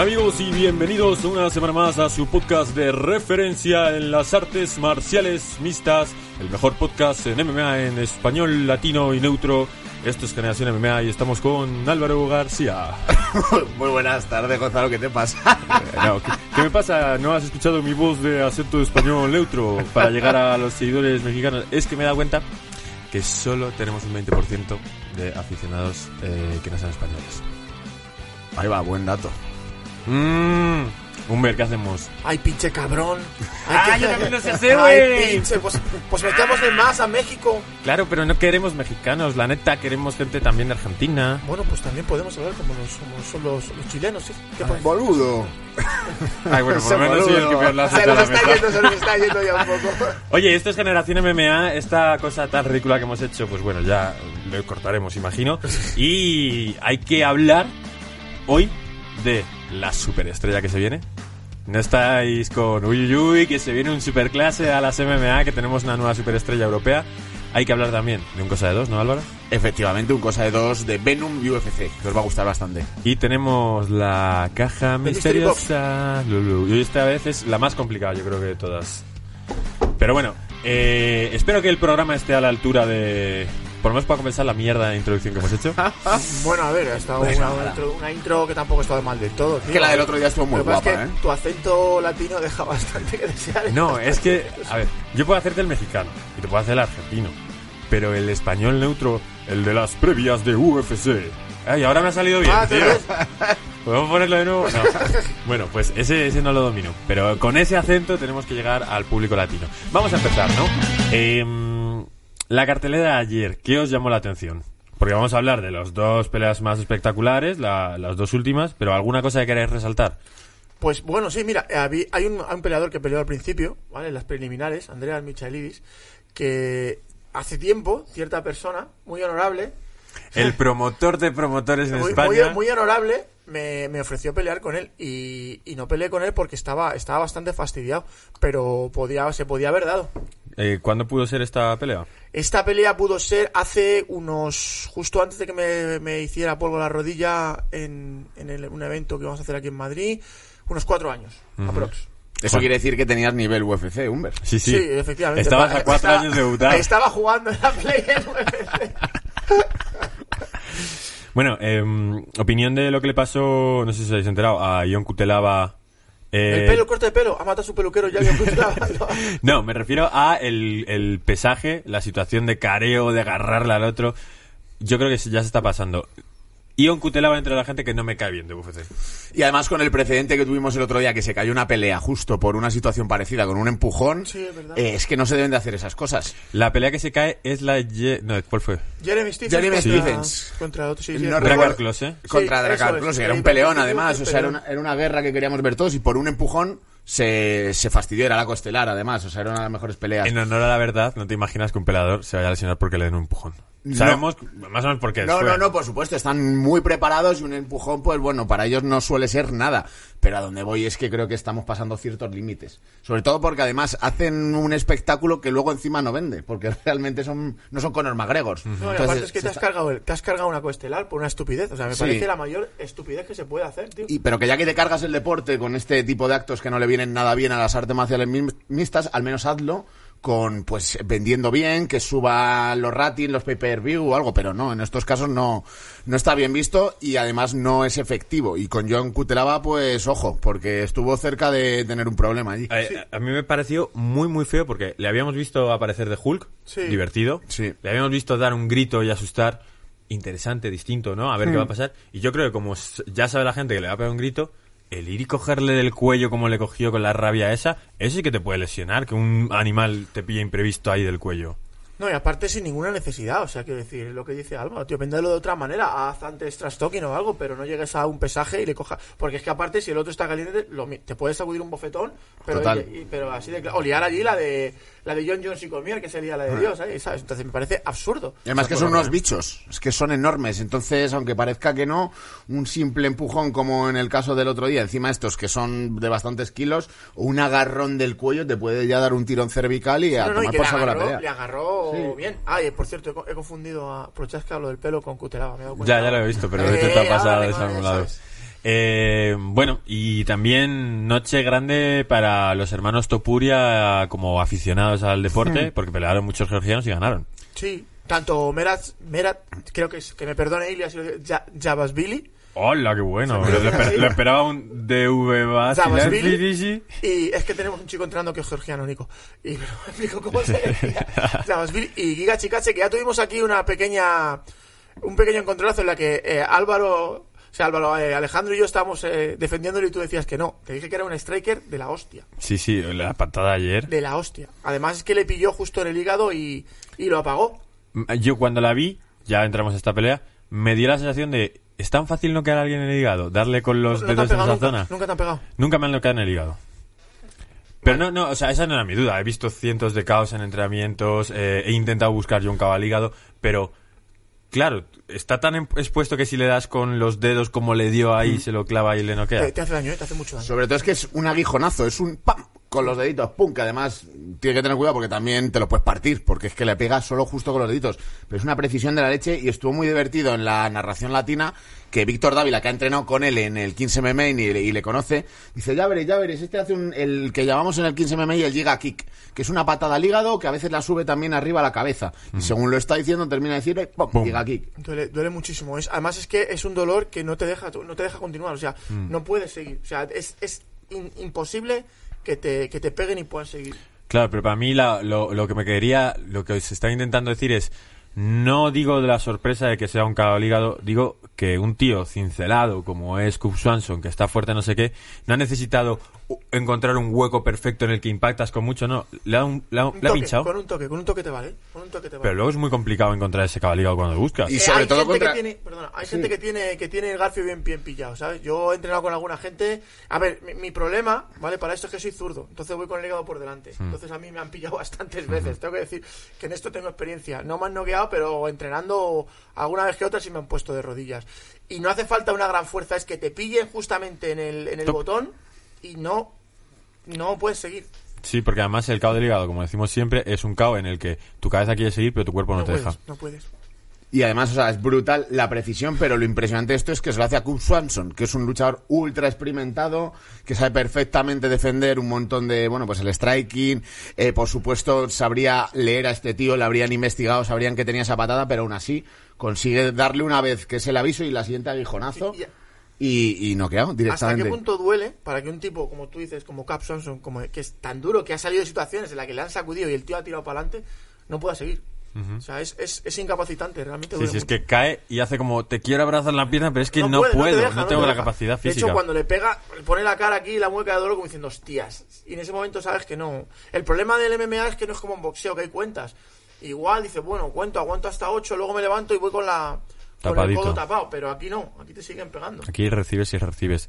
Hola amigos y bienvenidos una semana más a su podcast de referencia en las artes marciales mixtas, el mejor podcast en MMA en español, latino y neutro. Esto es Generación MMA y estamos con Álvaro García. Muy buenas tardes, Gonzalo, ¿qué te pasa? Eh, no, ¿qué, qué me pasa? ¿No has escuchado mi voz de acento español neutro para llegar a los seguidores mexicanos? Es que me he dado cuenta que solo tenemos un 20% de aficionados eh, que no sean españoles. Ahí va, buen dato. Mmm, Humber, ¿qué hacemos? Ay, pinche cabrón. Ah, qué- yo también lo sé hacer, Ay, güey. pinche, pues, pues metamos en más a México. Claro, pero no queremos mexicanos, la neta, queremos gente también de Argentina. Bueno, pues también podemos hablar como los, como son los, los chilenos, ¿sí? ¿Qué pasa? Boludo. Ay, bueno, por lo menos soy el que peor la hace Se de nos está mesa. yendo, se nos está yendo ya un poco. Oye, esto es Generación MMA, esta cosa tan ridícula que hemos hecho, pues bueno, ya lo cortaremos, imagino. Y hay que hablar hoy de la superestrella que se viene. No estáis con uy, uy, uy, que se viene un superclase a las MMA, que tenemos una nueva superestrella europea. Hay que hablar también de un cosa de dos, ¿no, Álvaro? Efectivamente, un cosa de dos de Venom UFC, que os va a gustar bastante. Y tenemos la caja misteriosa. Lulu. Y esta vez es la más complicada, yo creo que de todas. Pero bueno, eh, espero que el programa esté a la altura de. Por lo menos para compensar la mierda de introducción que hemos hecho. Bueno, a ver, ha estado una, nada. intro, una intro que tampoco ha estado mal del todo. tío. Que la del otro día estuvo muy Lo que pasa guapa, es ¿eh? que tu acento latino deja bastante que desear. No, es que. A ver, yo puedo hacerte el mexicano y te puedo hacer el argentino. Pero el español neutro, el de las previas de UFC. Ay, ahora me ha salido bien, Ah, ¿te tío. ves? ¿Podemos ponerlo de nuevo? No. Bueno, pues ese, ese no lo domino. Pero con ese acento tenemos que llegar al público latino. Vamos a empezar, ¿no? Em, la cartelera de ayer, ¿qué os llamó la atención? Porque vamos a hablar de las dos peleas más espectaculares, la- las dos últimas, pero ¿alguna cosa que queráis resaltar? Pues bueno, sí, mira, habí- hay un, hay un peleador que peleó al principio, ¿vale? En las preliminares, Andrea Michaelidis, que hace tiempo, cierta persona, muy honorable, El promotor de promotores en muy, España. muy, muy honorable, me, me ofreció pelear con él y, y no peleé con él porque estaba, estaba bastante fastidiado, pero podía, se podía haber dado. Eh, ¿Cuándo pudo ser esta pelea? Esta pelea pudo ser hace unos. justo antes de que me, me hiciera polvo la rodilla en, en el- un evento que vamos a hacer aquí en Madrid, unos cuatro años, aprox. Eso quiere decir que tenías nivel UFC, Humber. Sí, Sí, efectivamente. Estabas a cuatro Estaba- años de debutar. Estaba jugando en la Play en UFC. Bueno, em, opinión de lo que le pasó, no sé si os habéis enterado, a Ion Kutelava. Eh, El pelo, el corte de pelo. Ha matado a su peluquero ya que No, me refiero a el, el pesaje, la situación de careo, de agarrarle al otro. Yo creo que ya se está pasando. Ion Kutelava entre la gente que no me cae bien de UFC. Y además con el precedente que tuvimos el otro día, que se cayó una pelea justo por una situación parecida, con un empujón, Sí, es verdad. eh, es que no se deben de hacer esas cosas. La pelea que se cae es la... Ye- No, ¿cuál fue? Jeremy Stephens. Jeremy contra, Stephens. Contra otro, sí, No Contra Dracar es. Que era un peleón además, o sea, era una, era una guerra que queríamos ver todos y por un empujón se, se fastidió, era la costelar además, o sea, era una de las mejores peleas. En honor a la verdad, no te imaginas que un peleador se vaya a lesionar porque le den un empujón. Sabemos más o menos por qué. No, no, no, por supuesto, están muy preparados y un empujón, pues bueno, para ellos no suele ser nada. Pero a donde voy es que creo que estamos pasando ciertos límites. Sobre todo porque además hacen un espectáculo que luego encima no vende, porque realmente son no son Conor McGregor. No, Entonces, aparte es que te has, está- cargado el- te has cargado una coestelar por una estupidez. O sea, me Sí. parece la mayor estupidez que se puede hacer, tío. Y, pero que ya que te cargas el deporte con este tipo de actos que no le vienen nada bien a las artes marciales mi- mixtas, al menos hazlo con pues vendiendo bien, que suba los ratings, los pay-per-view o algo, pero no, en estos casos no, no está bien visto y además no es efectivo. Y con John Kutelava, pues ojo, porque estuvo cerca de tener un problema allí. Eh, A mí me pareció muy, muy feo porque le habíamos visto aparecer de Hulk, Sí. divertido. Sí. Le habíamos visto dar un grito y asustar, interesante, distinto, ¿no? A ver qué va a pasar. Y yo creo que como ya sabe la gente que le va a pegar un grito, el ir y cogerle del cuello como le cogió con la rabia esa, eso sí que te puede lesionar, que un animal te pilla imprevisto ahí del cuello. No, y aparte sin ninguna necesidad, o sea, quiero decir, lo que dice Alba, tío, véndelo de otra manera, haz antes trash talking o algo, pero no llegues a un pesaje y le coja, porque es que aparte si el otro está caliente, lo te puedes sacudir un bofetón, pero, Total. y- y- pero así de claro, o liar allí la de la de John Jones y Cormier, que sería la de Dios, ¿eh? ¿sabes? Entonces me parece absurdo. Y Además que son unos bichos, es que son enormes, entonces aunque parezca que no, un simple empujón como en el caso del otro día, encima estos que son de bastantes kilos, o un agarrón del cuello te puede ya dar un tirón cervical y a No, no, y tomar por saco la agarró, pelea. le agarró Sí. bien. Ah, y por cierto, he, co- he confundido a Prochaska lo del pelo con Cutelaba, me he dado cuenta. Ya, ya lo he visto, pero Eh, te ha ahora pasado tengo- desalmolado. ¿sabes? Eh, bueno, y también noche grande para los hermanos Topuria como aficionados al deporte, porque pelearon muchos georgianos y ganaron. Sí, tanto Merat, Merat creo que es, que me perdone Ilias, Ja- Javasvili, ¡Hola, qué bueno! esper- le esperaba un DV más. Y es que tenemos un chico entrando que es georgiano, Nico. Y pero me explico cómo se decía. Y Giga Chikache, que ya tuvimos aquí una pequeña un pequeño encontronazo en la que eh, Álvaro, o sea, Álvaro, eh, Alejandro y yo estábamos eh, defendiéndolo y tú decías que no. Te dije que era un striker de la hostia. Sí, sí, la patada ayer. De la hostia. Además es que le pilló justo en el hígado y, y lo apagó. Yo cuando la vi, ya entramos a esta pelea, me dio la sensación de... ¿Es tan fácil noquear a alguien en el hígado? Darle con los No dedos en esa nunca, zona. nunca te han pegado. Nunca me han noqueado en el hígado. Pero no, no, o sea, esa no era mi duda. He visto cientos de caos en entrenamientos, eh, he intentado buscar yo un cabo al hígado, pero claro, está tan em- expuesto que si le das con los dedos como le dio ahí, se lo clava y le noquea. Te, te hace daño, ¿eh? te hace mucho daño. Sobre todo es que es un aguijonazo, es un pam con los deditos, pum, que además tiene que tener cuidado porque también te lo puedes partir, porque es que le pega solo justo con los deditos. Pero es una precisión de la leche y estuvo muy divertido en la narración latina que Víctor Dávila, que ha entrenado con él en el 15 MMA y, le- y le conoce, dice, ya veréis, ya veréis, este hace un, el que llamamos en el 15 MMA el Giga Kick, que es una patada al hígado que a veces la sube también arriba a la cabeza. Y según lo está diciendo, termina de decir, pum, Pum. Giga Kick. Duele, duele muchísimo. Es, además es que es un dolor que no te deja, no te deja continuar. O sea, Mm. no puedes seguir. O sea, es, es in- imposible que te, que te peguen y puedas seguir. Claro, pero para mí la- lo, lo que me quería, lo que se está intentando decir es, no digo de la sorpresa de que sea un cabo al hígado, digo que un tío cincelado como es Cub Swanson, que está fuerte no sé qué, no ha necesitado encontrar un hueco perfecto en el que impactas con mucho, no, le ha, un- le ha- Un le ha toque, pinchado, Con un toque, con un toque te vale. Con un toque te vale. pero luego es muy complicado encontrar ese cabo al hígado cuando lo buscas. Y Eh, sobre hay todo gente contra- que tiene, perdona, hay Sí. gente que tiene que tiene el garfio bien bien pillado, ¿sabes? Yo he entrenado con alguna gente. A ver, mi, mi problema, ¿vale? Para esto es que soy zurdo, entonces voy con el hígado por delante. Hmm. Entonces a mí me han pillado bastantes veces. Tengo que decir que en esto tengo experiencia. No me han pero entrenando alguna vez que otra sí me han puesto de rodillas. Y no hace falta una gran fuerza, es que te pillen justamente en el, en el Top. botón y no no puedes seguir. Sí, porque además el cabo del hígado, como decimos siempre, es un cabo en el que tu cabeza quiere seguir, pero tu cuerpo no, No te puedes, deja. no puedes. Y además, o sea, es brutal la precisión, pero lo impresionante de esto es que se lo hace a Cub Swanson, que es un luchador ultra experimentado, que sabe perfectamente defender un montón de, bueno, pues el striking. Eh, por supuesto, sabría leer a este tío, le habrían investigado, sabrían que tenía esa patada, pero aún así consigue darle una vez que es el aviso y la siguiente aguijonazo y, y noqueado ¿Hasta directamente. qué punto duele para que un tipo, como tú dices, como Cap Swanson, como que es tan duro, que ha salido de situaciones en las que le han sacudido y el tío ha tirado para adelante, no pueda seguir? O sea, es, es, es incapacitante, realmente Sí, sí, es que cae y hace como, te quiero abrazar la pierna, pero es que no, puede, puedo, no, tengo te la capacidad De física. hecho, cuando le pega, pone la cara aquí y la mueca de dolor como diciendo, hostias. Y en ese momento sabes que no. El problema del MMA es que no es como un boxeo, que hay cuentas. Igual dice, bueno, cuento, aguanto hasta 8, luego me levanto y voy con la con el Tapadito. codo tapado. Pero aquí no, aquí te siguen pegando. Aquí recibes y recibes.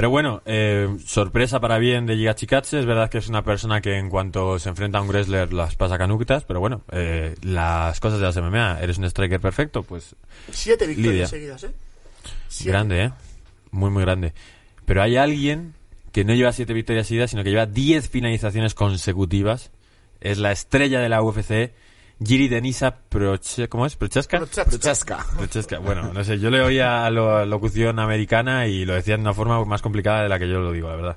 Pero bueno, eh, sorpresa para bien de Giga Chikatse. Es verdad que es una persona que en cuanto se enfrenta a un wrestler las pasa canuctas, pero bueno, eh, las cosas de las MMA. Eres un striker perfecto, pues Siete victorias Lidia. seguidas, ¿eh? Siete. grande, ¿eh? Muy, muy grande. Pero hay alguien que no lleva siete victorias seguidas, sino que lleva diez finalizaciones consecutivas. Es la estrella de la UFC, Giri Denisa Proche... ¿Cómo es? ¿Prochaska? Prochaska. Prochaska. Bueno, no sé, yo le oía a la locución americana y lo decía de una forma más complicada de la que yo lo digo, la verdad.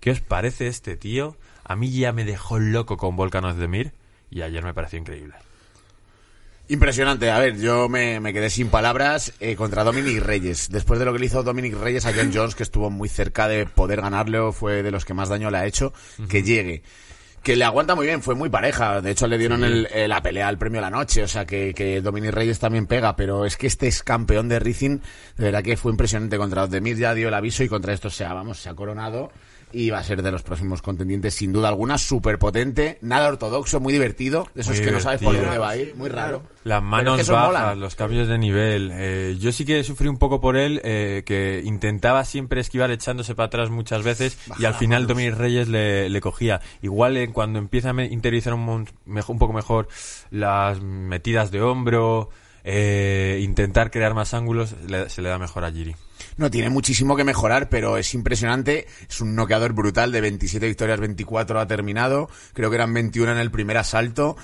¿Qué os parece este tío? A mí ya me dejó loco con Volkan Ozdemir y ayer me pareció increíble. Impresionante. A ver, yo me, me quedé sin palabras eh, contra Dominic Reyes. Después de lo que le hizo Dominic Reyes a John Jones, que estuvo muy cerca de poder ganarle, fue de los que más daño le ha hecho, que llegue. Que le aguanta muy bien, fue muy pareja. De hecho, le dieron el- eh, la pelea al premio de la noche. O sea, que, que Dominic Reyes también pega. Pero es que este es campeón de Rizin. De verdad que fue impresionante contra Ozdemir. Ya dio el aviso y contra esto se ha, vamos, se ha coronado. Y va a ser de los próximos contendientes, sin duda alguna. Súper potente, nada ortodoxo, muy divertido. De esos Muy que no sabes por dónde va a ir. Muy raro. Las manos es que bajas, los cambios de nivel. Eh, yo sí que sufrí un poco por él, eh, que intentaba siempre esquivar echándose para atrás muchas veces y al final Dominic Reyes le, le cogía. Igual eh, cuando empieza a interiorizar un, un poco mejor las metidas de hombro, eh, intentar crear más ángulos, le- se le da mejor a Giri. No, tiene muchísimo que mejorar, pero es impresionante. Es un noqueador brutal de 27 victorias, 24 ha terminado. Creo que eran 21 en el primer asalto.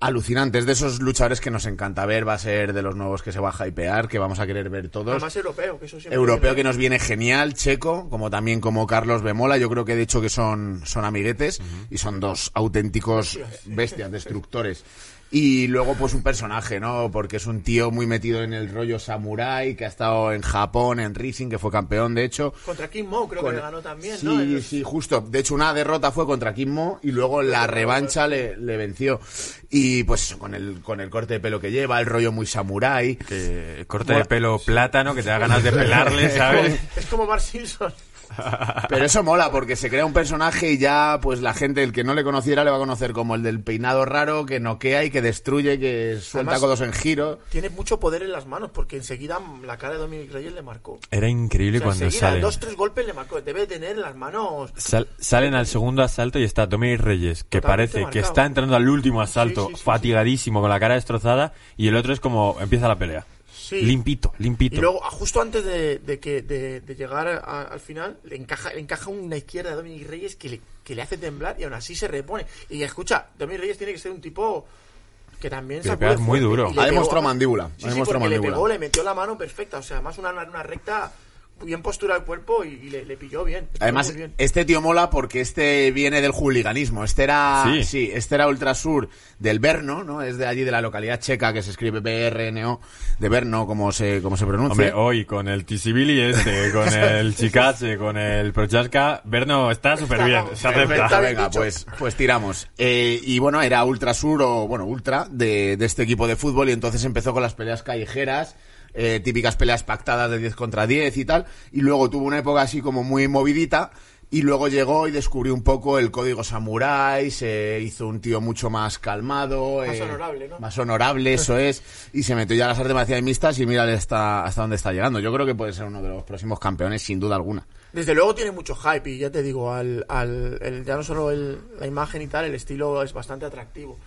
alucinante. Es de esos luchadores que nos encanta ver. Va a ser de los nuevos que se va a hypear, que vamos a querer ver todos. Además europeo, que eso siempre Europeo que nos viene genial, checo, como también como Carlos Bemola. Yo creo que de hecho que son, son amiguetes y son dos auténticos bestias, destructores. Y luego pues un personaje, ¿no? Porque es un tío muy metido en el rollo samurai, que ha estado en Japón, en Rising, que fue campeón de hecho. Contra Kim Mo creo Con- que le ganó también, sí, ¿no? En- sí, justo. De hecho, una derrota fue contra Kim Mo y luego la revancha le, le venció. Y pues eso, con el, con el corte de pelo que lleva, el rollo muy samurái. Que corte de pelo plátano, que te da ganas de pelarle, ¿sabes? Es como Mark Simpson. Pero eso mola porque se crea un personaje y ya pues la gente, el que no le conociera, le va a conocer como el del peinado raro que noquea y que destruye, que suelta Además- codos en giro. Tiene mucho poder en las manos porque enseguida la cara de Dominic Reyes le marcó. Era increíble O sea, cuando salen. dos, tres golpes le marcó. Debe tener en las manos. Sal- salen al segundo asalto y está Dominic Reyes, que Totalmente parece que está entrando al último asalto, Sí, sí, sí, fatigadísimo, con la cara destrozada, y el otro es como empieza la pelea. Sí. Limpito, limpito. Y luego, justo antes de, de que, de, de llegar a- al final, le encaja, le encaja una izquierda de Dominic Reyes que le, que le hace temblar y aún así se repone. Y escucha, Dominic Reyes tiene que ser un tipo que también se muy duro. Ha demostrado mandíbula, ha Sí, sí, demostrado porque le mandíbula. pegó, le metió la mano perfecta. O sea, además una, una recta bien postura del cuerpo y, y le, le pilló bien. le Además, bien. este tío mola porque este viene del hooliganismo. Este era, Sí. sí, este era Ultrasur del Berno, ¿no? Es de allí de la localidad checa que se escribe BRNO, de Berno, como se, como se pronuncia. Hombre, hoy con el Tisibili este, con el Chikache, con el Prochaska, Berno está súper bien, se Está acepta. bien venga, pues, pues tiramos. Eh, y bueno, era Ultra Sur o, bueno, Ultra de, de este equipo de fútbol y entonces empezó con las peleas callejeras, eh, típicas peleas pactadas de 10 contra 10 y tal. Y luego tuvo una época así como muy movidita. Y luego llegó y descubrió un poco el código samurái, se hizo un tío mucho más calmado. Más eh, honorable, ¿no? Más honorable, eso es. Y se metió ya a las artes marciales mixtas y mira hasta, hasta dónde está llegando. Yo creo que puede ser uno de los próximos campeones, sin duda alguna. Desde luego tiene mucho hype y ya te digo, al, al, el- ya no solo el- la imagen y tal, el estilo es bastante atractivo.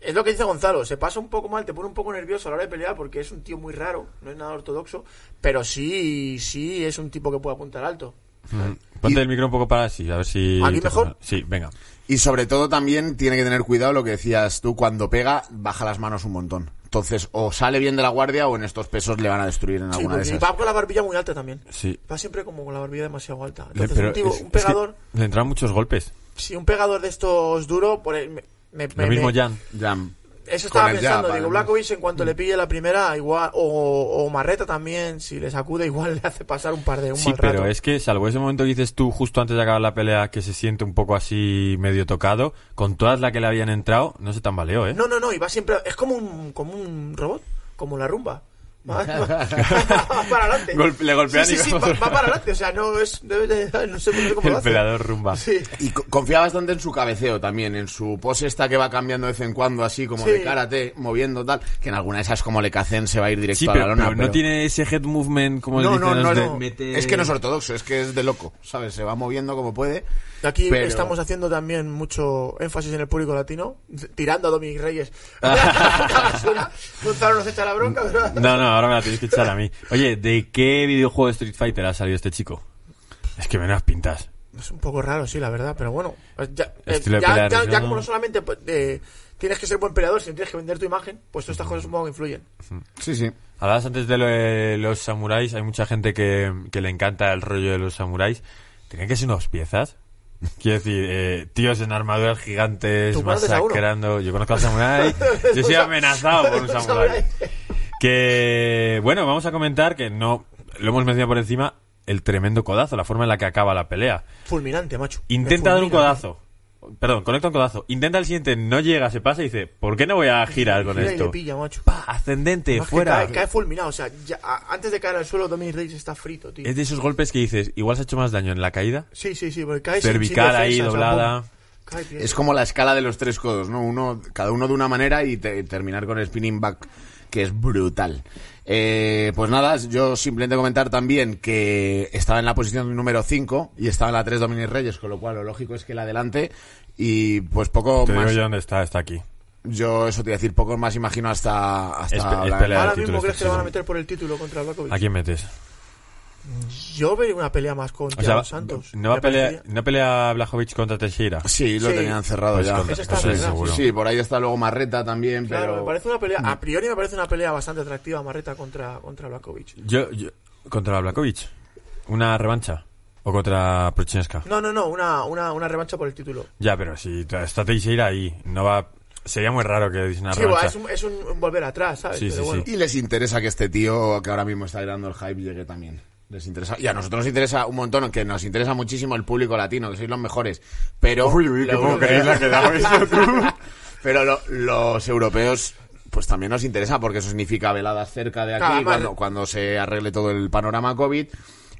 Es lo que dice Gonzalo, se pasa un poco mal, te pone un poco nervioso a la hora de pelear porque es un tío muy raro, no es nada ortodoxo, pero sí, sí es un tipo que puede apuntar alto. Mm. Ponte el micro un poco para así, a ver si... ¿Aquí mejor? Sí, venga. Y sobre todo también tiene que tener cuidado lo que decías tú, cuando pega, baja las manos un montón. Entonces, o sale bien de la guardia o en estos pesos le van a destruir en Sí, alguna de esas. va con la barbilla muy alta también. Sí. Va siempre como con la barbilla demasiado alta. Le- Entonces, pero un, es- un es que pegador, le entran muchos golpes. si un pegador de estos duro, por el- me, me- Lo mismo me- Jan. Eso estaba Con pensando, jab, digo. Blakovic en cuanto le pille la primera, igual, o, o Marreta también, si le sacude, igual le hace pasar un par de un Sí, mal pero rato. es que, salvo ese momento que dices tú justo antes de acabar la pelea, que se siente un poco así medio tocado, con todas las que le habían entrado, no se tambaleó, ¿eh? No, no, no, y va siempre, es como un, como un robot, como la rumba. Va para adelante. Le golpean sí, y sí, sí, va para adelante, o sea, no es, no sé, no sé cómo lo El hace. pelador rumba. Sí. Y co- confía bastante en su cabeceo también, en su pose esta que va cambiando de vez en cuando, así como Sí. de karate, moviendo tal, que en alguna de esas como le cacen se va a ir directo Sí, a pero, la lona. pero no pero- tiene ese head movement como No, dicen no, los no, de no. mete- Es que no es ortodoxo, es que es de loco, ¿sabes? Se va moviendo como puede. Aquí Pero- estamos haciendo también mucho énfasis en el público latino, tirando a Dominic Reyes. Gonzalo nos echa la bronca, pero... No, no, ahora me la tenéis que echar a mí. Oye, ¿de qué videojuego de Street Fighter ha salido este chico? Es que menos pintas. Es un poco raro, sí, la verdad, pero bueno. pues Ya, eh, ya- pelear, ya- ya como no solamente eh, tienes que ser buen peleador, sino tienes que vender tu imagen, pues todas estas cosas supongo que influyen. Sí, sí. Hablabas antes de lo de los samuráis, hay mucha gente que, que le encanta el rollo de los samuráis. ¿Tienen que ser unos piezas? Quiero decir, eh, tíos en armaduras gigantes masacrando. Yo conozco al samurái. Yo soy amenazado por un samurái. Que, bueno, vamos a comentar que no, lo hemos mencionado por encima, el tremendo codazo, la forma en la que acaba la pelea. Fulminante, macho. Intenta dar un codazo. Perdón, conecta un codazo. Intenta el siguiente, no llega, se pasa y dice, ¿por qué no voy a girar con Gira y esto? le pilla, macho. Pa, ascendente, que fuera. Cae, cae fulminado, o sea, ya- a- antes de caer al suelo, Dominic Reyes está frito, tío. Es de esos golpes que dices, igual se ha hecho más daño en la caída. Sí, sí, sí, porque cae sin- Cervical sin ahí, defensa, o sea, doblada. pum, cae bien. Es como la escala de los tres codos, ¿no? Uno, cada uno de una manera y te- terminar con el spinning back, que es brutal. Eh, pues nada, yo simplemente comentar también que estaba en la posición número 5 y estaba en la 3 Dominic Reyes, con lo cual lo lógico es que la adelante y pues poco Te digo más. yo dónde está, está aquí. Yo eso te iba a decir, poco más imagino hasta... hasta Es pe- es hablar- pelea. Ahora mismo crees que le van a meter por el título contra el Blakovic. ¿A quién metes? Yo vería una pelea más con O sea, Santos. ¿no, va a Me pelea, ¿no pelea Blachowicz contra Teixeira? Sí, lo Sí. tenían cerrado Pues ya. está Sí, cerrado. seguro. Sí, por ahí está luego Marreta también, Claro, pero... me parece una pelea. A priori me parece una pelea bastante atractiva, Marreta contra, contra Blakovic. Yo, yo- ¿Contra Blachowicz? ¿Una revancha? ¿O contra Prochineska? No, no, no, una, una, una revancha por el título. Ya, pero si está Teixeira ahí, no va... Sería muy raro que una Sí, revancha. es un, es un- volver atrás, ¿sabes? Sí, Pero sí, bueno. Y les interesa que este tío, que ahora mismo está dando el hype, llegue también. Les interesa. Y a nosotros nos interesa un montón, que nos interesa muchísimo el público latino, que sois los mejores. Pero. Uy, uy, qué lo- poco queréis la que eso, tú. Pero lo- los europeos, pues también nos interesa, porque eso significa veladas cerca de aquí, Claro, además- cuando, cuando se arregle todo el panorama COVID.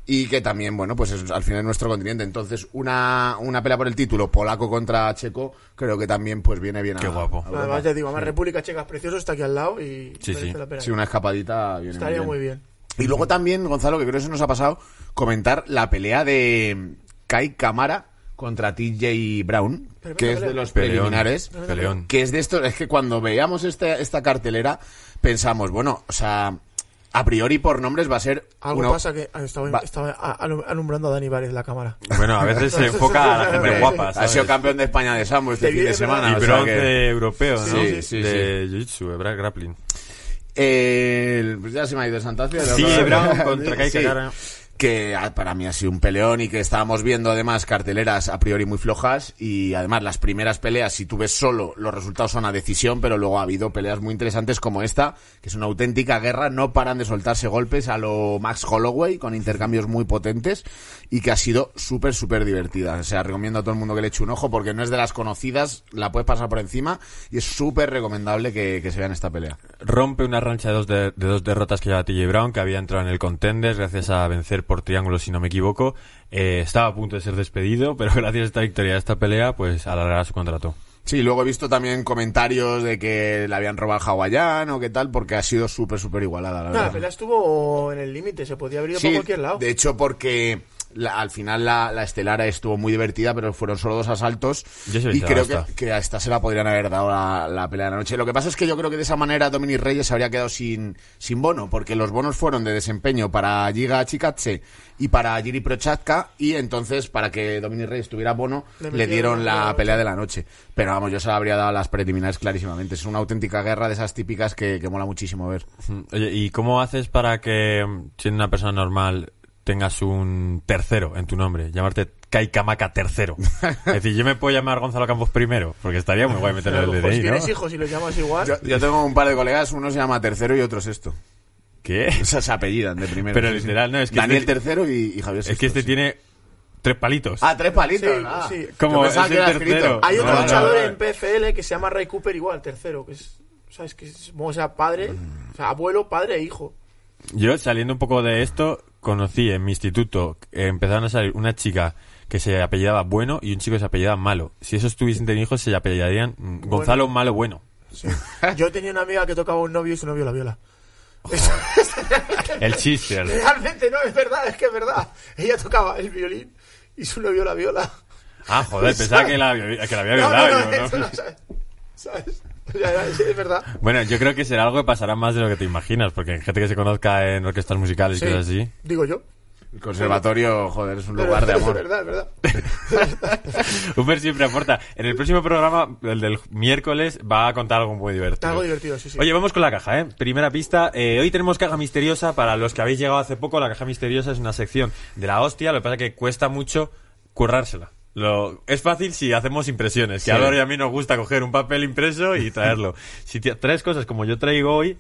Y que también, bueno, pues es al final nuestro continente. Entonces, una, una pelea por el título, polaco contra checo, creo que también pues viene bien a Qué guapo. a. Además, ya digo, además República Checa es precioso, está aquí al lado y Sí, sí. la pena. Sí, una escapadita viene Estaría muy bien. Y luego también, Gonzalo, que creo que eso nos ha pasado, comentar la pelea de Kai Kamara contra TJ Brown, que es de los Peleón. preliminares. Peleón. Que es de esto, es que cuando veíamos esta, esta cartelera, pensamos, bueno, o sea, a priori por nombres va a ser Algo una- pasa que ah, estaba, Va- estaba alumbrando a Dani Vares la cámara. Bueno, a veces se enfoca a la gente guapa, ha ¿sabes? sido campeón de España de Sambo este De fin de semana. Y o sea bronce que- europeo, ¿no? Sí, sí, de Jiu-Jitsu, de bra- grappling. Eh, pues ya se me ha ido Santacia. Sí, Brown contra Kai Sí. Que ah, para mí ha sido un peleón y que estábamos viendo además carteleras a priori muy flojas y además las primeras peleas, si tú ves solo, los resultados son a decisión, pero luego ha habido peleas muy interesantes como esta, que es una auténtica guerra, no paran de soltarse golpes a lo Max Holloway con intercambios muy potentes y que ha sido súper, súper divertida. O sea, recomiendo a todo el mundo que le eche un ojo porque no es de las conocidas, la puedes pasar por encima y es súper recomendable que, que se vean esta pelea. Rompe una rancha de dos, de, de dos derrotas que lleva TJ Brown, que había entrado en el contender gracias a vencer por triángulo, si no me equivoco. Eh, estaba a punto de ser despedido, pero gracias a esta victoria, a esta pelea, pues alargará su contrato. Sí, luego he visto también comentarios de que le habían robado al hawaiano, qué tal, porque ha sido súper, súper igualada, la No, verdad. la pelea estuvo en el límite, se podía abrir Sí, por cualquier lado. de hecho, porque la- al final la, la estelara estuvo muy divertida, pero fueron solo dos asaltos. Yo se lo y creo que, que a esta se la podrían haber dado la, la pelea de la noche. Lo que pasa es que yo creo que de esa manera Dominic Reyes se habría quedado sin, sin bono, porque los bonos fueron de desempeño para Giga Chikatse y para Jiri Prochatka, y entonces para que Dominic Reyes tuviera bono, Le dieron la pelea de la noche. Pero vamos, yo se la habría dado a las preliminares clarísimamente. Es una auténtica guerra de esas típicas que, que mola muchísimo ver. Oye, ¿y cómo haces para que, siendo una persona normal, tengas un tercero en tu nombre? Llamarte Kai Kamaka tercero. es decir, yo me puedo llamar Gonzalo Campos primero, porque estaría muy guay meterle el pues DNI, ¿no? tienes hijos y los llamas igual. Yo, yo tengo un par de colegas, uno se llama tercero y otro sexto. ¿Qué? O sea, se apellidan de primero. Pero sí, sí. literal, no, es que Daniel este- tercero y, y Javier Es sexto, que este sí. tiene tres palitos. Ah, tres palitos. Sí, ah. sí. Como es el escrito. Hay otro No, luchador no. en PFL que se llama Ray Cooper igual, tercero, que es, ¿sabes? Que es, supongo que sea padre, o sea, abuelo, padre e hijo. Yo, saliendo un poco de esto, conocí en mi instituto, empezaron a salir una chica que se apellidaba Bueno y un chico que se apellidaba Malo. Si esos tuviesen tenido hijos, se apellidarían Gonzalo Malo Bueno. Sí. Yo tenía una amiga que tocaba un novio y su novio la viola. El chiste. Realmente no, es verdad, es que es verdad. Ella tocaba el violín y su novio la viola. Ah, joder, pensaba que la, que la había violado. no, no, yo, ¿no? eso no, ¿sabes? ¿Sabes? Es, es verdad. Bueno, yo creo que será algo que pasará más de lo que te imaginas, porque hay gente que se conozca en orquestas musicales y Sí, cosas así. Digo yo. El conservatorio, joder, es un Pero lugar de es amor. verdad, es verdad. Uber siempre aporta. En el próximo programa, el del miércoles, va a contar algo muy divertido. Algo divertido, sí, sí. Oye, vamos con la caja, ¿eh? Primera pista. Eh, hoy tenemos caja misteriosa. Para los que habéis llegado hace poco, la caja misteriosa es una sección de la hostia. Lo que pasa es que cuesta mucho currársela. Lo, es fácil si hacemos impresiones. Que a Sí. Álvaro y a mí nos gusta coger un papel impreso y traerlo. si traes cosas como yo traigo hoy,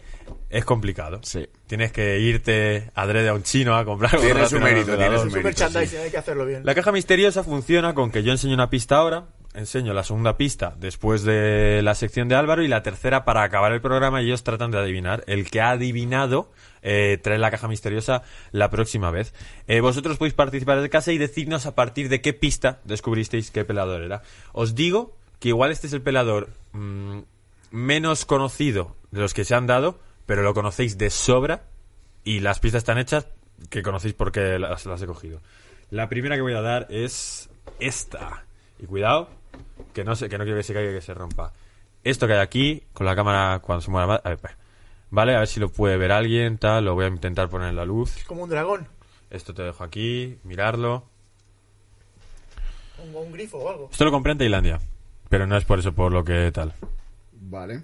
es complicado. Sí. Tienes que irte adrede a un chino a comprar Tiene su mérito, tiene su es un mérito, sí. hay que hacerlo bien. La caja misteriosa funciona con que yo enseño una pista ahora, enseño la segunda pista después de la sección de Álvaro y la tercera para acabar el programa y ellos tratan de adivinar. El que ha adivinado eh, trae la caja misteriosa la próxima vez. Eh, vosotros podéis participar desde casa y decirnos a partir de qué pista descubristeis qué pelador era. Os digo que igual este es el pelador mm, menos conocido de los que se han dado, pero lo conocéis de sobra y las pistas están hechas que conocéis porque las, he cogido. La primera que voy a dar es esta. Y cuidado, que no, sé, que no quiero que se caiga y que se rompa. Esto que hay aquí, con la cámara cuando se mueva a ver, Vale, a ver si lo puede ver alguien, tal, lo voy a intentar poner en la luz. Es como un dragón. Esto te dejo aquí, mirarlo. Un, un grifo o algo. Esto lo compré en Tailandia, pero no es por eso por lo que tal. Vale.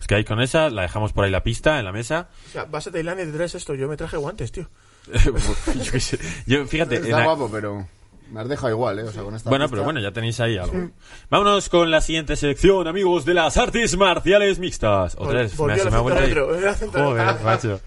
Es que ahí con esa, la dejamos por ahí la pista en la mesa. O sea, vas a Tailandia y te traes esto. Yo me traje guantes, tío. yo, qué sé. Yo, fíjate, Está guapo, pero me has dejado igual, ¿eh? O sea, con esta Bueno, pista- pero bueno, ya tenéis ahí algo. Vámonos con la siguiente sección, amigos de las artes marciales mixtas. Otra vez, me, me ha vuelto Joder, macho.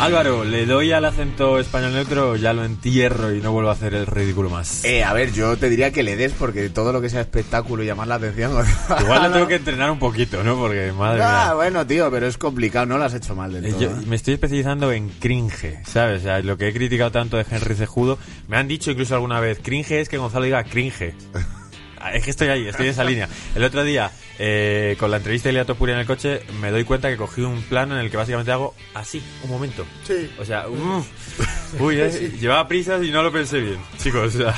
Álvaro, ¿le doy al acento español neutro o ya lo entierro y no vuelvo a hacer el ridículo más? Eh, a ver, yo te diría que le des porque todo lo que sea espectáculo y llamar la atención. Igual lo tengo que entrenar un poquito, ¿no? Porque, madre Ah, mía. bueno, tío, pero es complicado, no lo has hecho mal del Eh, todo. Yo ¿eh? me estoy especializando en cringe, ¿sabes? O sea, lo que he criticado tanto de Henry Cejudo, me han dicho incluso alguna vez, cringe es que Gonzalo diga cringe. Ah, Es que estoy ahí, estoy en esa línea. El otro día, eh, con la entrevista de Elia Topuria en el coche, me doy cuenta que cogí un plano en el que básicamente hago así, un momento. Sí. O sea, uf. uy, eh, llevaba prisas y no lo pensé bien. Chicos, o sea,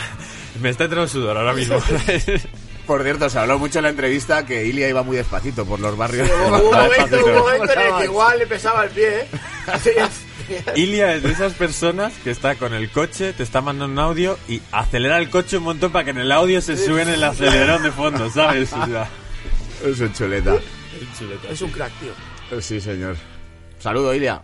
me está entrando sudor ahora mismo. Por cierto, se habló mucho en la entrevista que Ilia iba muy despacito por los barrios. Hubo un momento, un momento en el que igual le pesaba el pie, ¿eh? Así es. Ilia es de esas personas que está con el coche, te está mandando un audio y acelera el coche un montón para que en el audio se sube en el acelerón de fondo, ¿sabes? O sea, Es un chuleta. Es un crack, tío. Sí, señor. Saludo, Ilia.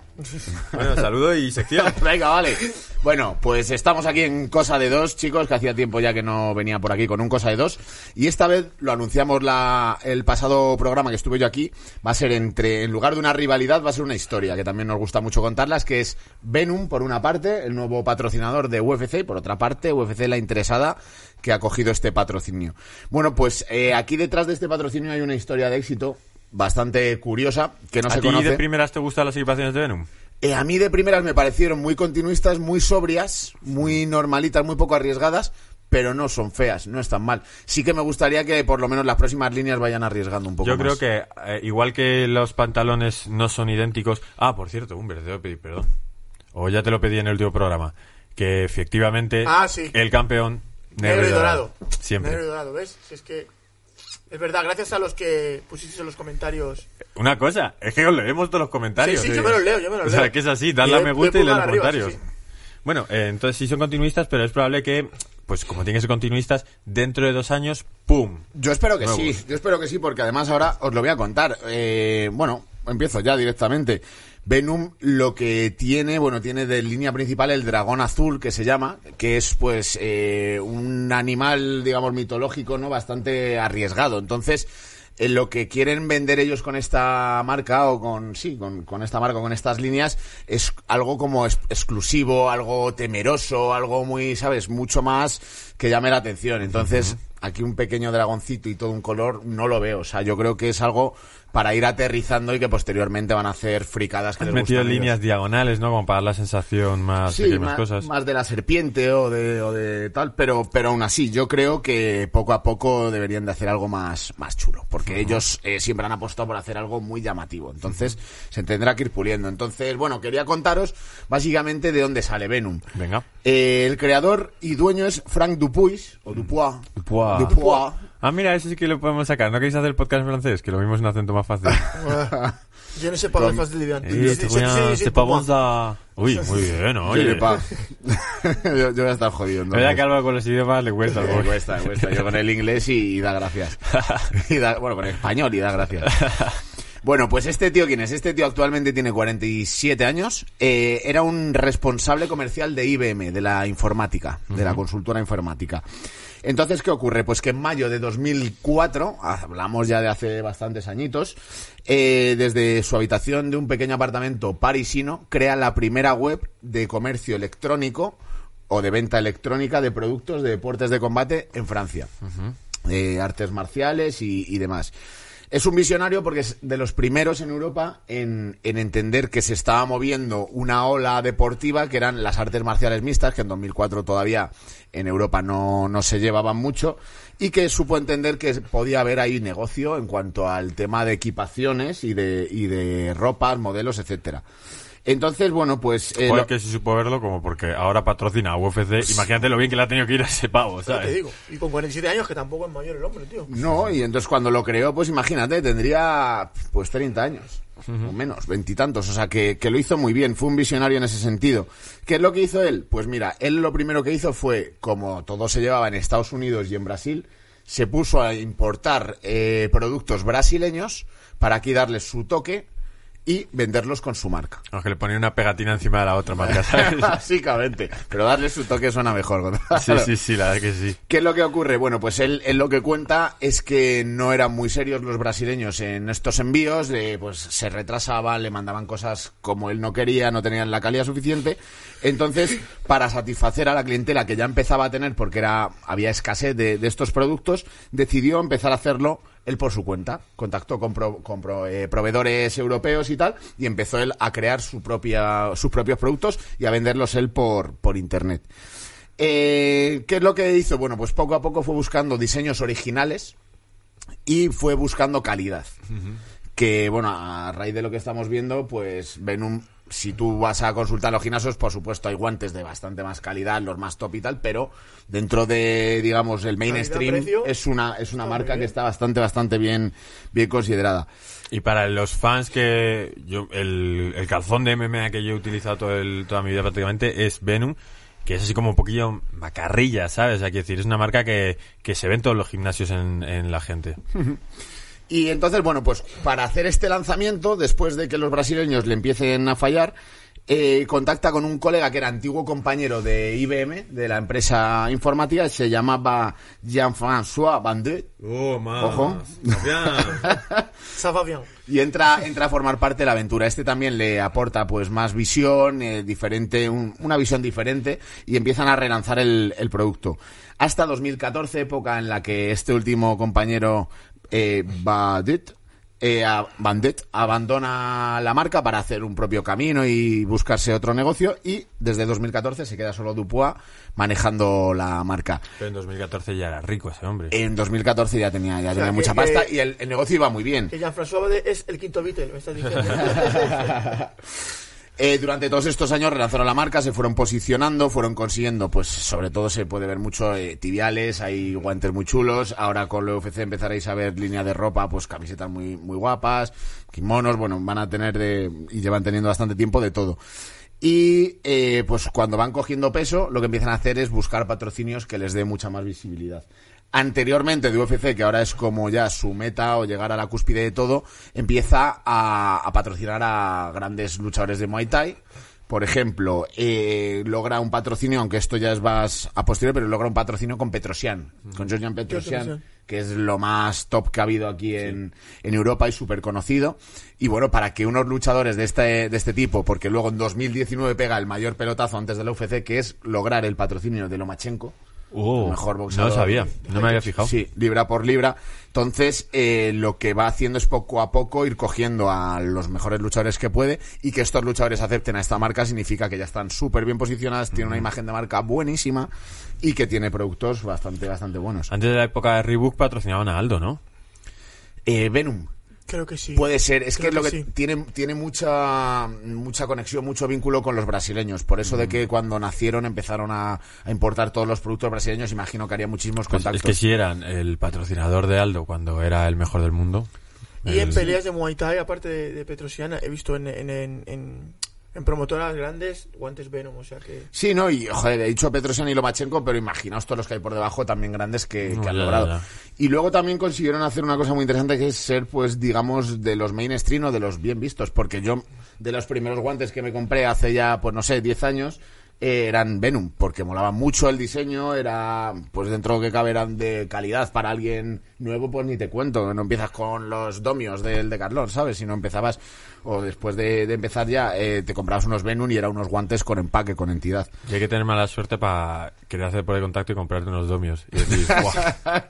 bueno, saludo y sección. Venga, vale. Bueno, pues estamos aquí en Cosa de Dos, chicos, que hacía tiempo ya que no venía por aquí con un Cosa de Dos. Y esta vez lo anunciamos la, el pasado programa que estuve yo aquí. Va a ser entre, en lugar de una rivalidad, va a ser una historia, que también nos gusta mucho contarlas, que es Venom, por una parte, el nuevo patrocinador de UFC, y por otra parte, UFC la interesada que ha cogido este patrocinio. Bueno, pues eh, aquí detrás de este patrocinio hay una historia de éxito bastante curiosa, que no ¿A se ti conoce. de primeras te gustan las equipaciones de Venom? Eh, a mí de primeras me parecieron muy continuistas, muy sobrias, muy normalitas, muy poco arriesgadas, pero no son feas, no están mal. Sí que me gustaría que por lo menos las próximas líneas vayan arriesgando un poco Yo más. creo que, eh, igual que los pantalones no son idénticos... Ah, por cierto, Humber, te debo pedir perdón. O ya te lo pedí en el último programa. Que efectivamente Ah, sí. el campeón... Negro y dorado. Siempre. Negro y dorado, ¿ves? Si es que. Es verdad, gracias a los que pusisteis en los comentarios. Una cosa, es que os leemos todos los comentarios. Sí, sí, yo me los leo, yo me los O sea, que es así, Y darle a me gusta y leer pulgar los arriba, comentarios. sí, sí. Bueno, eh, entonces sí son continuistas, pero es probable que, pues como tienen que ser continuistas, dentro de dos años, ¡pum! Yo espero que Nuevos. sí, yo espero que sí, porque además ahora os lo voy a contar. Eh, bueno, empiezo ya directamente. Venom lo que tiene, bueno, tiene de línea principal el dragón azul, que se llama, que es pues eh, un animal, digamos, mitológico, ¿no? Bastante arriesgado. Entonces, eh, lo que quieren vender ellos con esta marca o con sí con, con esta marca con estas líneas es algo como es- exclusivo algo temeroso algo muy sabes mucho más que llame la atención entonces aquí un pequeño dragoncito y todo un color no lo veo o sea yo creo que es algo para ir aterrizando y que posteriormente van a hacer fricadas que Has les metido gustan a ellos. líneas diagonales, ¿no? Como para dar la sensación más Sí, de más cosas. más de la serpiente o de, o de tal, pero, pero aún así, yo creo que poco a poco deberían de hacer algo más, más chulo, porque ellos eh, siempre han apostado por hacer algo muy llamativo, entonces se tendrá que ir puliendo. Entonces, bueno, quería contaros básicamente de dónde sale Venom. Venga. Eh, el creador y dueño es Frank Dupuis, o Dupois. Dupois. Dupois. Ah, mira, eso sí que lo podemos sacar. ¿No queréis hacer podcast en francés? Que lo mismo es un acento más fácil. Yo no sé para dónde de Livian. Eh. Uy, muy bien, oye. Yo, yo voy a estar jodido. Es verdad que algo con los idiomas le cuesta. Algo. cuesta, me cuesta. Yo con el inglés y, y da gracias. Y da- bueno, con el español y da gracias. Bueno, pues este tío, ¿quién es? Este tío actualmente tiene 47 años. Eh, era un responsable comercial de IBM, de la informática, de la consultora informática. Entonces, ¿qué ocurre? Pues que en mayo de 2004, hablamos ya de hace bastantes añitos, eh, desde su habitación de un pequeño apartamento parisino, crea la primera web de comercio electrónico o de venta electrónica de productos de deportes de combate en Francia. Eh, artes marciales y, y demás. Es un visionario porque es de los primeros en Europa en, en entender que se estaba moviendo una ola deportiva que eran las artes marciales mixtas, que en 2004 todavía en Europa no, no se llevaban mucho, y que supo entender que podía haber ahí negocio en cuanto al tema de equipaciones y de, y de ropas, modelos, etcétera. Entonces, bueno, pues... eh, Joder, lo- que sí supo verlo como porque ahora patrocina a UFC. Imagínate lo bien que le ha tenido que ir a ese pavo, Te ¿sabes? digo. Y con 47 años, que tampoco es mayor el hombre, tío. No, y entonces cuando lo creó, pues imagínate, tendría pues 30 años. O menos, veintitantos. O sea, que, que lo hizo muy bien. Fue un visionario en ese sentido. ¿Qué es lo que hizo él? Pues mira, él lo primero que hizo fue, como todo se llevaba en Estados Unidos y en Brasil, se puso a importar eh, productos brasileños para aquí darles su toque y venderlos con su marca. Aunque le ponía una pegatina encima de la otra marca, ¿sabes? Básicamente. Pero darle su toque suena mejor. Sí, sí, sí, la verdad que sí. ¿Qué es lo que ocurre? Bueno, pues él, él lo que cuenta es que no eran muy serios los brasileños en estos envíos, de, pues se retrasaban, le mandaban cosas como él no quería, no tenían la calidad suficiente. Entonces, para satisfacer a la clientela que ya empezaba a tener, porque era había escasez de, de estos productos, decidió empezar a hacerlo él por su cuenta. Contactó con, pro- con pro- eh, proveedores europeos y tal, y empezó él a crear su propia, sus propios productos y a venderlos él por, por internet. Eh, ¿Qué es lo que hizo? Bueno, pues poco a poco fue buscando diseños originales y fue buscando calidad. Que, bueno, a raíz de lo que estamos viendo, pues Venom, si tú vas a consultar los gimnasios, por supuesto hay guantes de bastante más calidad, los más top y tal, pero dentro de, digamos, el mainstream es una, es una marca que está bastante, bastante bien, bien considerada. Y para los fans que yo el, el calzón de MMA que yo he utilizado todo el- toda mi vida prácticamente es Venom, que es así como un poquillo macarrilla, ¿sabes? O sea, quiero decir, es una marca que, que se ve en todos los gimnasios en, en la gente. Y entonces, bueno, pues para hacer este lanzamiento, después de que los brasileños le empiecen a fallar, eh, contacta con un colega que era antiguo compañero de IBM, de la empresa informática, se llamaba Jean-François Bandet, Oh, Ojo. Ça va bien. y entra, entra a formar parte de la aventura. Este también le aporta pues más visión, eh, diferente, un- una visión diferente, y empiezan a relanzar el, el producto. Hasta 2014, época en la que este último compañero, eh, Badet, eh, a- Bandet abandona la marca para hacer un propio camino y buscarse otro negocio, y desde 2014 se queda solo Dupois manejando la marca. Pero en 2014 ya era rico ese hombre. En 2014 ya tenía, ya sea, tenía que- mucha que- pasta y el, el negocio iba muy bien. Que Jean-François es el quinto Beatle, me estás diciendo. Eh, durante todos estos años relanzaron la marca, se fueron posicionando, fueron consiguiendo, pues sobre todo se puede ver mucho eh, tibiales, hay guantes muy chulos, ahora con la UFC empezaréis a ver línea de ropa, pues camisetas muy, muy guapas, kimonos, bueno, van a tener de, y llevan teniendo bastante tiempo de todo. Y eh, pues cuando van cogiendo peso, lo que empiezan a hacer es buscar patrocinios que les dé mucha más visibilidad. Anteriormente de UFC, que ahora es como ya su meta o llegar a la cúspide de todo, empieza a, a patrocinar a grandes luchadores de Muay Thai. Por ejemplo, eh, logra un patrocinio, aunque esto ya es más a posteriori, pero logra un patrocinio con Petrosian, con Georgian Petrosian, que es lo más top que ha habido aquí en, en Europa y súper conocido. Y bueno, para que unos luchadores de este, de este tipo, porque luego en 2019 pega el mayor pelotazo antes de la UFC, que es lograr el patrocinio de Lomachenko, El mejor no boxeador. lo sabía, no me había fijado. Sí, libra por libra. Entonces, eh, lo que va haciendo es poco a poco ir cogiendo a los mejores luchadores que puede y que estos luchadores acepten a esta marca significa que ya están súper bien posicionadas, tiene una imagen de marca buenísima y que tiene productos bastante, bastante buenos. Antes de la época de Reebok patrocinaban a Aldo, ¿no? Eh, Venom. Creo que sí. Puede ser, es que Creo es lo que sí. tiene, tiene mucha, mucha conexión, mucho vínculo con los brasileños. Por eso de que cuando nacieron empezaron a, a importar todos los productos brasileños, imagino que haría muchísimos Pues contactos. es que si eran el patrocinador de Aldo cuando era el mejor del mundo. Y en el- peleas de Muay Thai, aparte de, de Petrosiana, he visto en, en, en, en, promotoras grandes guantes Venom, o sea que... Sí, no, y joder, he dicho Petrosian y Lomachenko, pero imaginaos todos los que hay por debajo también grandes que, No, que han logrado. Y luego también consiguieron hacer una cosa muy interesante que es ser, pues, digamos, de los mainstream o de los bien vistos, porque yo, de los primeros guantes que me compré hace ya, pues no sé, 10 años, eran Venom, porque molaba mucho el diseño, era, pues dentro de lo que cabe eran de calidad para alguien nuevo, pues ni te cuento, no empiezas con los domios del de Carlón, ¿sabes? Si no empezabas, o después de, de empezar ya, eh, te comprabas unos Venom y eran unos guantes con empaque, con entidad. Y hay que tener mala suerte para querer hacer por el contacto y comprarte unos domios. Y decir, "Buah,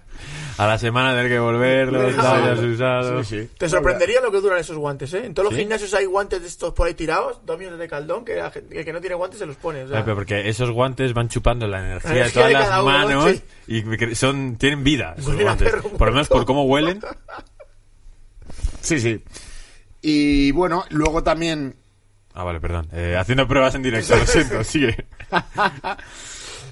a la semana tener que volverlos, tallas usados. Te sorprendería lo que duran esos guantes, ¿eh? En todos los ¿Sí? gimnasios hay guantes de estos por ahí tirados, domios de caldón, que el que no tiene guantes se los pone. o sea. Ay, pero porque esos guantes van chupando la energía, La de todas de las uno, manos sí. y son tienen vida esos guantes. Por lo menos por cómo huelen. Sí, sí. Y bueno, luego también Ah, vale, perdón. Eh, haciendo pruebas en directo, lo siento, sigue.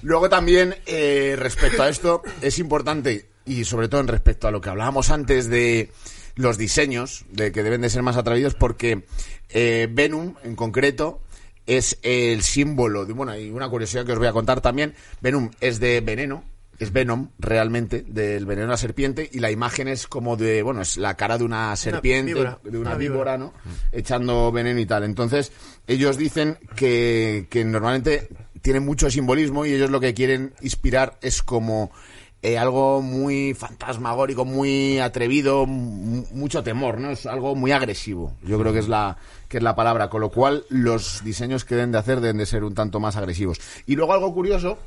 Luego también, eh, respecto a esto, es importante, y sobre todo en respecto a lo que hablábamos antes de los diseños, de que deben de ser más atrevidos, porque eh, Venom, en concreto, es el símbolo de, bueno, y una curiosidad que os voy a contar también, Venom es de veneno, es Venom realmente, del veneno de la serpiente, y la imagen es como de, bueno, es la cara de una serpiente, víbora, de una una víbora, víbora. ¿no? Echando veneno y tal. Entonces, ellos dicen que, que normalmente tiene mucho simbolismo y ellos lo que quieren inspirar es como eh, algo muy fantasmagórico, muy atrevido, mucho temor, ¿no? Es algo muy agresivo. Yo creo que es la que es la palabra, con lo cual los diseños que deben de hacer deben de ser un tanto más agresivos. Y luego algo curioso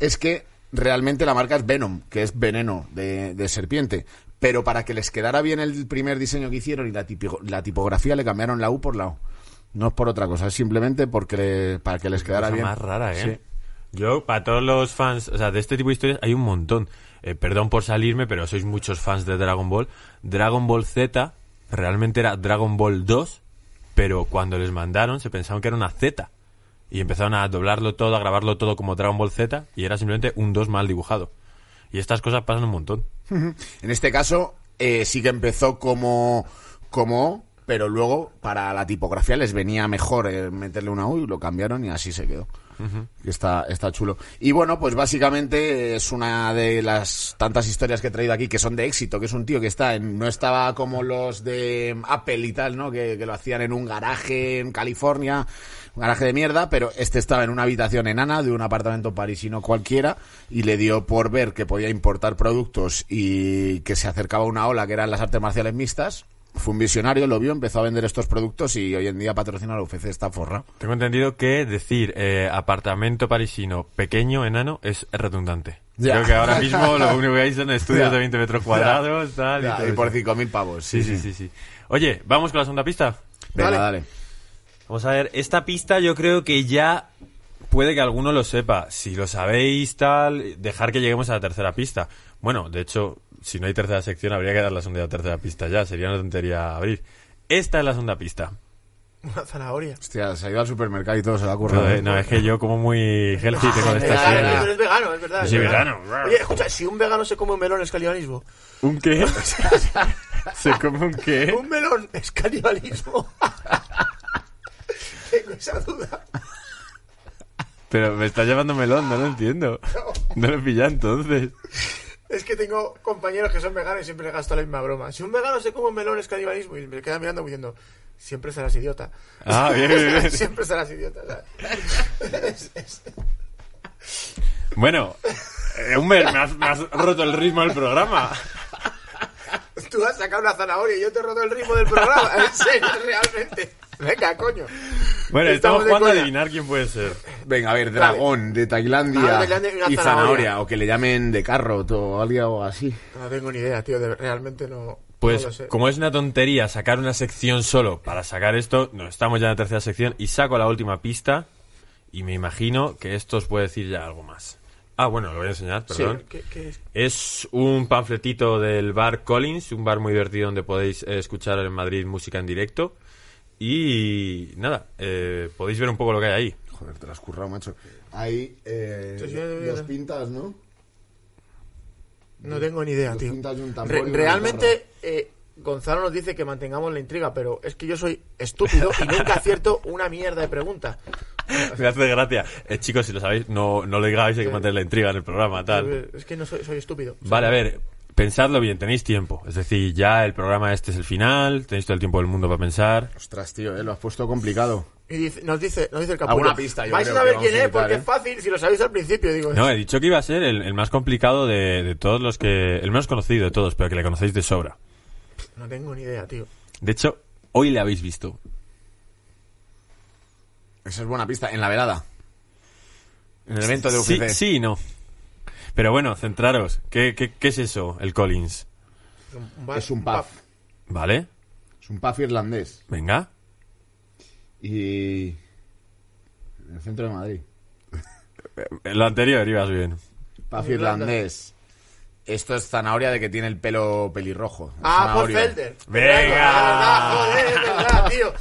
es que realmente la marca es Venom, que es veneno de, de serpiente. Pero para que les quedara bien el primer diseño que hicieron y la, tipi- la tipografía le cambiaron la U por la O. No es por otra cosa, es simplemente porque para que les quedara bien. más rara, ¿eh? Sí. Yo, para todos los fans, o sea, de este tipo de historias hay un montón. Eh, perdón por salirme, pero sois muchos fans de Dragon Ball. Dragon Ball Z realmente era Dragon Ball 2, pero cuando les mandaron se pensaban que era una Z. Y empezaron a doblarlo todo, a grabarlo todo como Dragon Ball Z, y era simplemente un 2 mal dibujado. Y estas cosas pasan un montón. En este caso, eh, sí que empezó como, como pero luego para la tipografía les venía mejor eh, meterle una U y lo cambiaron y así se quedó. Que está, está chulo. Y bueno, pues básicamente es una de las tantas historias que he traído aquí que son de éxito, que es un tío que está en, no estaba como los de Apple y tal, ¿no? Que, que lo hacían en un garaje en California, un garaje de mierda, pero este estaba en una habitación enana de un apartamento parisino cualquiera y le dio por ver que podía importar productos y que se acercaba una ola que eran las artes marciales mixtas. Fue un visionario, lo vio, empezó a vender estos productos y hoy en día patrocina la UFC, está forra. Tengo entendido que decir eh, apartamento parisino pequeño, enano, es redundante. Ya. Creo que ahora mismo lo único que hay son estudios Ya. de 20 metros cuadrados, tal, y Ya, todo y por eso. 5.000 pavos. Sí, sí, sí, sí. Oye, vamos con la segunda pista. Venga, Dale. dale. Vamos a ver, esta pista yo creo que ya puede que alguno lo sepa. Si lo sabéis, tal, dejar que lleguemos a la tercera pista. Bueno, de hecho, si no hay tercera sección, habría que dar la segunda y la tercera pista ya. Sería una tontería abrir. Esta es la segunda pista. Una zanahoria. Hostia, se ha ido al supermercado y todo se lo ha currado. No, eh, no, es que yo como muy healthy tengo de estas Vegano, vegano, es verdad. Es verdad. vegano. Oye, escucha, si un vegano se come un melón es canibalismo. ¿Un qué? ¿Se come un qué? Un melón es canibalismo. Tengo esa duda. Pero me está llamando melón, no lo entiendo. No lo pilla entonces. Es que tengo compañeros que son veganos y siempre les gasto la misma broma. Si un vegano se come un melón es canibalismo y me queda mirando diciendo, siempre serás idiota. Ah, bien, bien, bien. siempre serás idiota. ¿sabes? Es- es- Bueno, eh, Humber, me has, me has roto el ritmo del programa. Tú has sacado una zanahoria y yo te he roto el ritmo del programa. En serio, realmente. Venga, coño. Bueno, Estamos jugando a adivinar quién puede ser. Venga, a ver, dragón de Tailandia, Ah, de Tailandia y y zanahoria. zanahoria, o que le llamen de carrot o algo así. No tengo ni idea, tío. de- realmente no. Pues, no lo sé. como es una tontería sacar una sección solo para sacar esto, no estamos ya en la tercera sección y saco la última pista y me imagino que esto os puede decir ya algo más. Ah, bueno, lo voy a enseñar, perdón. ¿Qué, qué es? Es un panfletito del bar Collins, un bar muy divertido donde podéis eh, escuchar en Madrid música en directo. Y nada, eh, podéis ver un poco lo que hay ahí. Joder, te lo has currado, macho. Hay eh, Sí, sí, sí, pintas, ¿no? No tengo ni idea, Dos tío. pintas y un Re- realmente, eh, Gonzalo nos dice que mantengamos la intriga, pero es que yo soy estúpido y nunca acierto una mierda de pregunta. Me hace gracia. Eh, chicos, si lo sabéis, no, no lo digáis, hay que mantener la intriga en el programa, tal. Es que no soy, soy estúpido. Vale, a ver, pensadlo bien, tenéis tiempo. Es decir, ya el programa este es el final, tenéis todo el tiempo del mundo para pensar. Ostras, tío, eh, lo has puesto complicado. Y dice- nos dice, nos dice el capullo. Alguna pista, yo Vais a creo saber que quién a es, porque evitar, es fácil si lo sabéis al principio. Digo, No, he dicho que iba a ser el, el más complicado de, de todos los que... El menos conocido de todos, pero que le conocéis de sobra. no tengo ni idea, tío. De hecho, hoy le habéis visto. Esa es buena pista. En la velada. En el evento de UFC. Sí, sí no. Pero bueno, centraros. ¿Qué, qué, qué es eso, el Collins? Un bar- Es un pub. ¿Vale? Es un pub irlandés. Venga. Y... En el centro de Madrid. En lo anterior ibas bien. Pub irlandés. Esto es zanahoria de que tiene el pelo pelirrojo. Ah, Paul. Felder. Venga. Joder, es verdad, tío.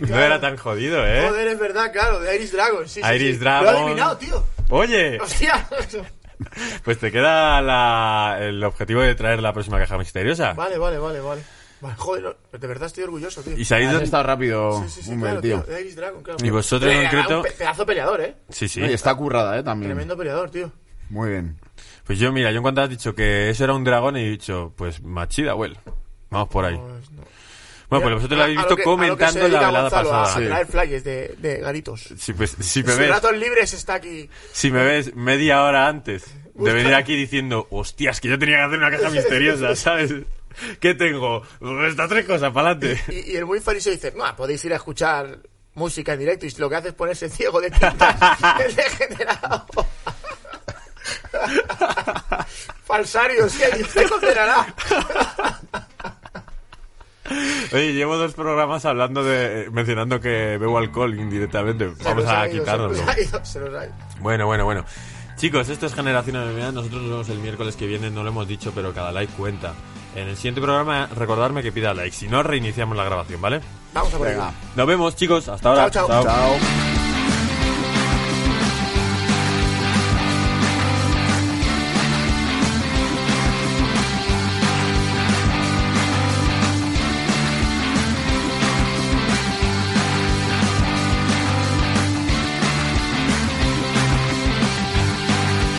No claro. era tan jodido, ¿eh? Joder, es verdad, claro, de Iris Dragon. Sí, sí, Iris sí. Dragon. Lo he adivinado, tío. Oye, Hostia. pues te queda la- el objetivo de traer la próxima caja misteriosa. Vale, vale, vale, vale. Vale, joder, de verdad estoy orgulloso, tío. Y sabéis Has dónde- estado rápido, Sí, sí, sí, hombre, claro, tío. tío. De Iris Dragon, claro. Y vosotros en concreto- Un pe- pedazo peleador, ¿eh? Sí, sí. No, y está currada, ¿eh? También. Tremendo peleador, tío. Muy bien. Pues yo, mira, yo en cuanto has dicho que eso era un dragón, he dicho, pues machida, well. Vamos por ahí. Pues no. Bueno, pues vosotros lo habéis visto comentando en la velada pasada. A Sí. traer flyers de, de garitos. Si, pues, si me Si ves, ratos libres está aquí. si me ves media hora antes de venir aquí diciendo, hostias, que yo tenía que hacer una caja misteriosa, ¿sabes? ¿Qué tengo? Estas tres cosas, para adelante. Y, y el muy fariseo dice, no, podéis ir a escuchar música en directo y lo que hace es ponerse ciego de tinta. el degenerado. Falsarios, que Dios te condenará. Oye, llevo dos programas hablando de, mencionando que bebo alcohol indirectamente. Vamos a ha ido, quitárnoslo. Se nos ha ido, se nos ha ido. Bueno, bueno, bueno. Chicos, esto es Generación MMA. Nosotros nos vemos el miércoles que viene. No lo hemos dicho, pero cada like cuenta. En el siguiente programa, recordarme que pida like. Si no, reiniciamos la grabación, ¿vale? Vamos a por. Venga. Nos vemos, chicos. Hasta ahora. Chao, chao. Chao.